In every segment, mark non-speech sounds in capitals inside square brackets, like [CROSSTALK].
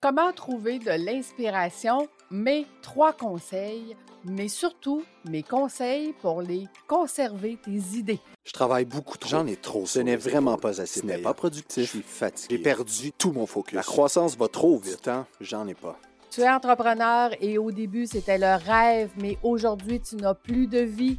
Comment trouver de l'inspiration? Mes trois conseils, mais surtout mes conseils pour les conserver tes idées. Je travaille beaucoup trop. J'en ai trop. Ce n'est vraiment pas assez. Ce n'est pas productif. Je suis fatigué. J'ai perdu tout mon focus. La croissance va trop Du vite. temps, j'en ai pas. Tu es entrepreneur et au début, c'était le rêve, mais aujourd'hui, tu n'as plus de vie.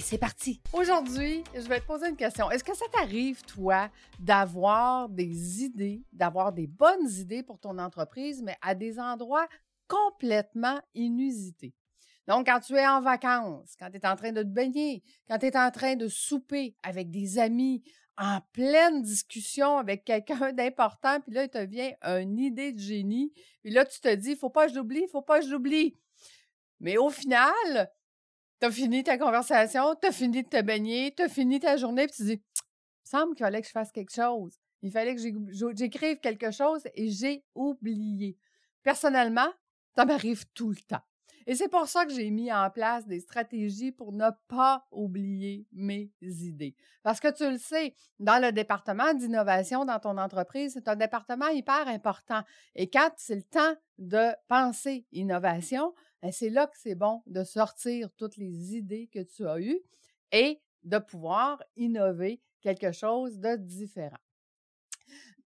C'est parti. Aujourd'hui, je vais te poser une question. Est-ce que ça t'arrive, toi, d'avoir des idées, d'avoir des bonnes idées pour ton entreprise, mais à des endroits complètement inusités? Donc, quand tu es en vacances, quand tu es en train de te baigner, quand tu es en train de souper avec des amis, en pleine discussion avec quelqu'un [LAUGHS] d'important, puis là, il te vient une idée de génie, puis là, tu te dis, faut pas que je l'oublie, faut pas que je l'oublie. Mais au final, T'as fini ta conversation, t'as fini de te baigner, t'as fini ta journée, puis tu dis, il semble qu'il fallait que je fasse quelque chose. Il fallait que j'éc- j'écrive quelque chose et j'ai oublié. Personnellement, ça m'arrive tout le temps. Et c'est pour ça que j'ai mis en place des stratégies pour ne pas oublier mes idées. Parce que tu le sais, dans le département d'innovation dans ton entreprise, c'est un département hyper important. Et quand c'est le temps de penser innovation, c'est là que c'est bon de sortir toutes les idées que tu as eues et de pouvoir innover quelque chose de différent.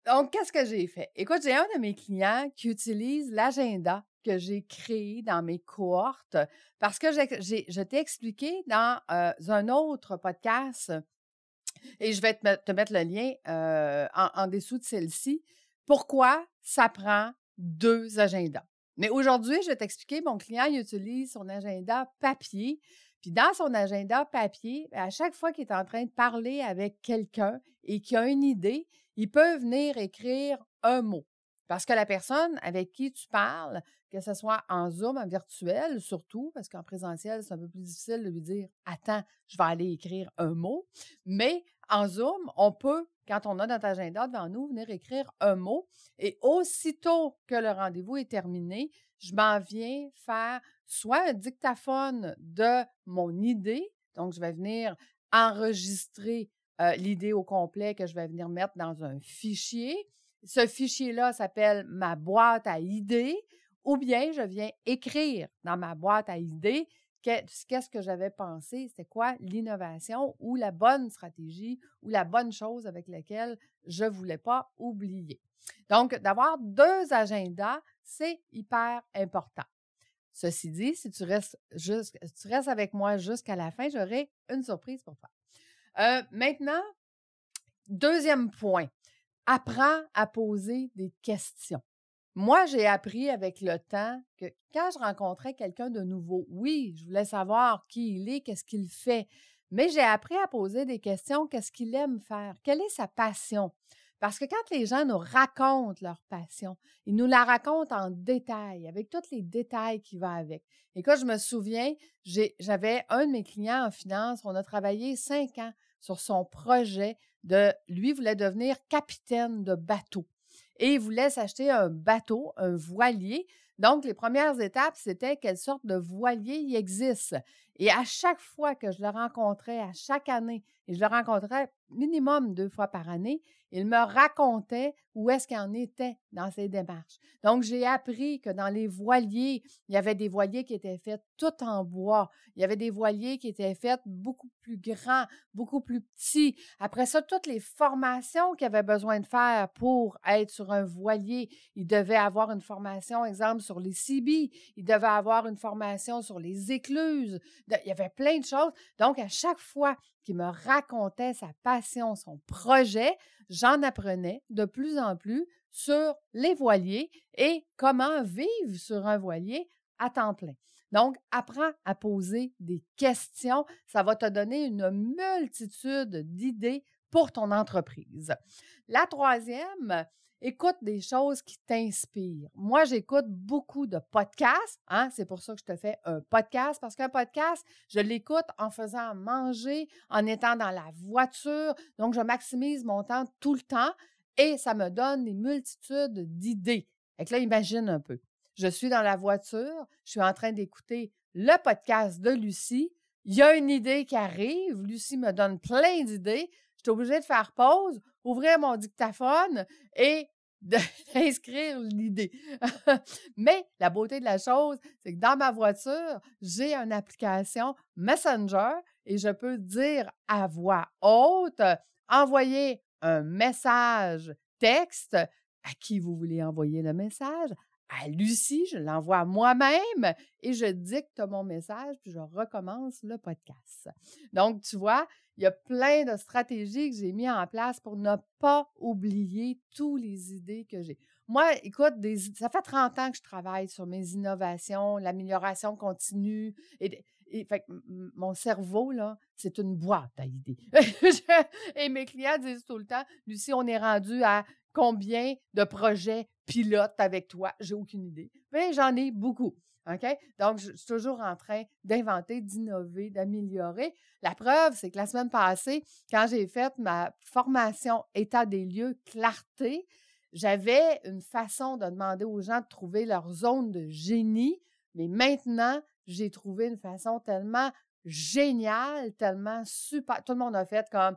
Donc, qu'est-ce que j'ai fait? Écoute, j'ai un de mes clients qui utilise l'agenda que j'ai créé dans mes cohortes parce que je t'ai expliqué dans euh, un autre podcast et je vais te, met- te mettre le lien euh, en dessous de celle-ci. Pourquoi ça prend deux agendas? Mais aujourd'hui, je vais t'expliquer, mon client, il utilise son agenda papier. Puis dans son agenda papier, à chaque fois qu'il est en train de parler avec quelqu'un et qu'il a une idée, il peut venir écrire un mot. Parce que la personne avec qui tu parles, que ce soit en Zoom, en virtuel surtout, parce qu'en présentiel, c'est un peu plus difficile de lui dire Attends, je vais aller écrire un mot. Mais en Zoom, on peut, quand on a notre agenda devant nous, venir écrire un mot. Et aussitôt que le rendez-vous est terminé, je m'en viens faire soit un dictaphone de mon idée. Donc, je vais venir enregistrer euh, l'idée au complet que je vais venir mettre dans un fichier. Ce fichier-là s'appelle ma boîte à idées ou bien je viens écrire dans ma boîte à idées qu'est-ce que j'avais pensé, c'est quoi l'innovation ou la bonne stratégie ou la bonne chose avec laquelle je ne voulais pas oublier. Donc, d'avoir deux agendas, c'est hyper important. Ceci dit, si tu restes, jusqu'- tu restes avec moi jusqu'à la fin, j'aurai une surprise pour toi. Euh, maintenant, deuxième point, apprends à poser des questions. Moi, j'ai appris avec le temps que quand je rencontrais quelqu'un de nouveau, oui, je voulais savoir qui il est, qu'est-ce qu'il fait, mais j'ai appris à poser des questions, qu'est-ce qu'il aime faire, quelle est sa passion? Parce que quand les gens nous racontent leur passion, ils nous la racontent en détail, avec tous les détails qui vont avec. Et quand je me souviens, j'avais un de mes clients en finance, on a travaillé cinq ans sur son projet de, lui voulait devenir capitaine de bateau et il voulait s'acheter un bateau, un voilier. Donc, les premières étapes, c'était quelle sorte de voilier il existe. Et à chaque fois que je le rencontrais, à chaque année, et je le rencontrais minimum deux fois par année, il me racontait où est-ce qu'il en était dans ses démarches. Donc, j'ai appris que dans les voiliers, il y avait des voiliers qui étaient faits tout en bois. Il y avait des voiliers qui étaient faits beaucoup plus grands, beaucoup plus petits. Après ça, toutes les formations qu'il avait besoin de faire pour être sur un voilier, il devait avoir une formation, exemple, sur les CB, il devait avoir une formation sur les écluses. Il y avait plein de choses. Donc, à chaque fois qu'il me racontait sa passion, son projet, j'en apprenais de plus en plus sur les voiliers et comment vivre sur un voilier à temps plein. Donc, apprends à poser des questions. Ça va te donner une multitude d'idées pour ton entreprise. La troisième, écoute des choses qui t'inspirent. Moi, j'écoute beaucoup de podcasts. Hein? C'est pour ça que je te fais un podcast, parce qu'un podcast, je l'écoute en faisant manger, en étant dans la voiture. Donc, je maximise mon temps tout le temps et ça me donne des multitudes d'idées. Et là, imagine un peu. Je suis dans la voiture, je suis en train d'écouter le podcast de Lucie. Il y a une idée qui arrive. Lucie me donne plein d'idées. Je suis obligée de faire pause, ouvrir mon dictaphone et [LAUGHS] d'inscrire l'idée. [LAUGHS] Mais la beauté de la chose, c'est que dans ma voiture, j'ai une application Messenger et je peux dire à voix haute, envoyer un message texte à qui vous voulez envoyer le message, à Lucie, je l'envoie moi-même et je dicte mon message, puis je recommence le podcast. Donc, tu vois, il y a plein de stratégies que j'ai mis en place pour ne pas oublier toutes les idées que j'ai. Moi, écoute, ça fait 30 ans que je travaille sur mes innovations, l'amélioration continue. Et, fait, mon cerveau, là, c'est une boîte à idées. [LAUGHS] et mes clients disent tout le temps, Lucie, on est rendu à combien de projets pilotes avec toi? J'ai aucune idée. Mais j'en ai beaucoup. OK? Donc, je suis toujours en train d'inventer, d'innover, d'améliorer. La preuve, c'est que la semaine passée, quand j'ai fait ma formation état des lieux clarté, j'avais une façon de demander aux gens de trouver leur zone de génie, mais maintenant, j'ai trouvé une façon tellement géniale, tellement super. Tout le monde a fait comme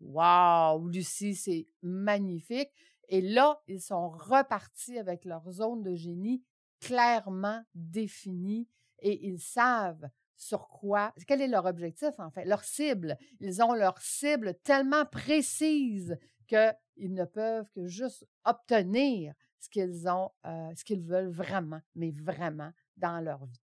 Wow, Lucie, c'est magnifique. Et là, ils sont repartis avec leur zone de génie clairement définie et ils savent sur quoi, quel est leur objectif en fait, leur cible. Ils ont leur cible tellement précise qu'ils ne peuvent que juste obtenir ce qu'ils ont, euh, ce qu'ils veulent vraiment, mais vraiment dans leur vie.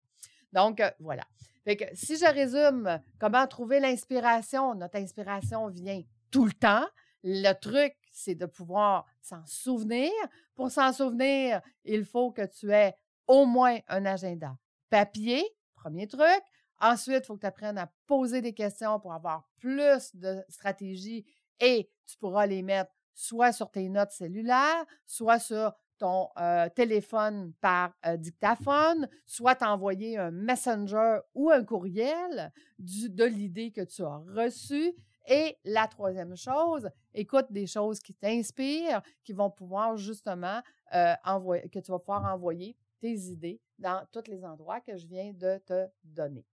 Donc, euh, voilà. Fait si je résume comment trouver l'inspiration, notre inspiration vient tout le temps. Le truc, c'est de pouvoir s'en souvenir. Pour s'en souvenir, il faut que tu aies au moins un agenda papier, premier truc. Ensuite, il faut que tu apprennes à poser des questions pour avoir plus de stratégies et tu pourras les mettre soit sur tes notes cellulaires, soit sur ton euh, téléphone par euh, dictaphone, soit t'envoyer un messenger ou un courriel de l'idée que tu as reçue et la troisième chose, écoute des choses qui t'inspirent, qui vont pouvoir justement euh, envoyer, que tu vas pouvoir envoyer tes idées dans tous les endroits que je viens de te donner.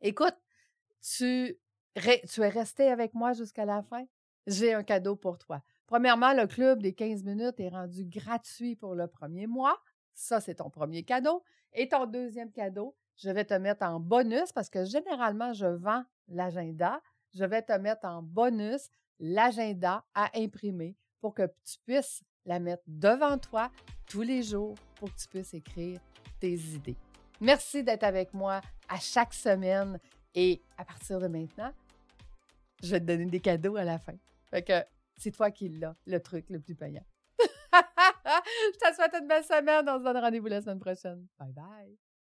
Écoute, tu, tu es resté avec moi jusqu'à la fin? J'ai un cadeau pour toi. Premièrement, le club des 15 minutes est rendu gratuit pour le premier mois. Ça, c'est ton premier cadeau. Et ton deuxième cadeau, je vais te mettre en bonus parce que généralement, je vends l'agenda je vais te mettre en bonus l'agenda à imprimer pour que tu puisses la mettre devant toi tous les jours pour que tu puisses écrire tes idées. Merci d'être avec moi à chaque semaine et à partir de maintenant, je vais te donner des cadeaux à la fin. Fait que c'est toi qui l'as, le truc le plus payant. [LAUGHS] je te souhaite une belle semaine. On se donne rendez-vous la semaine prochaine. Bye bye.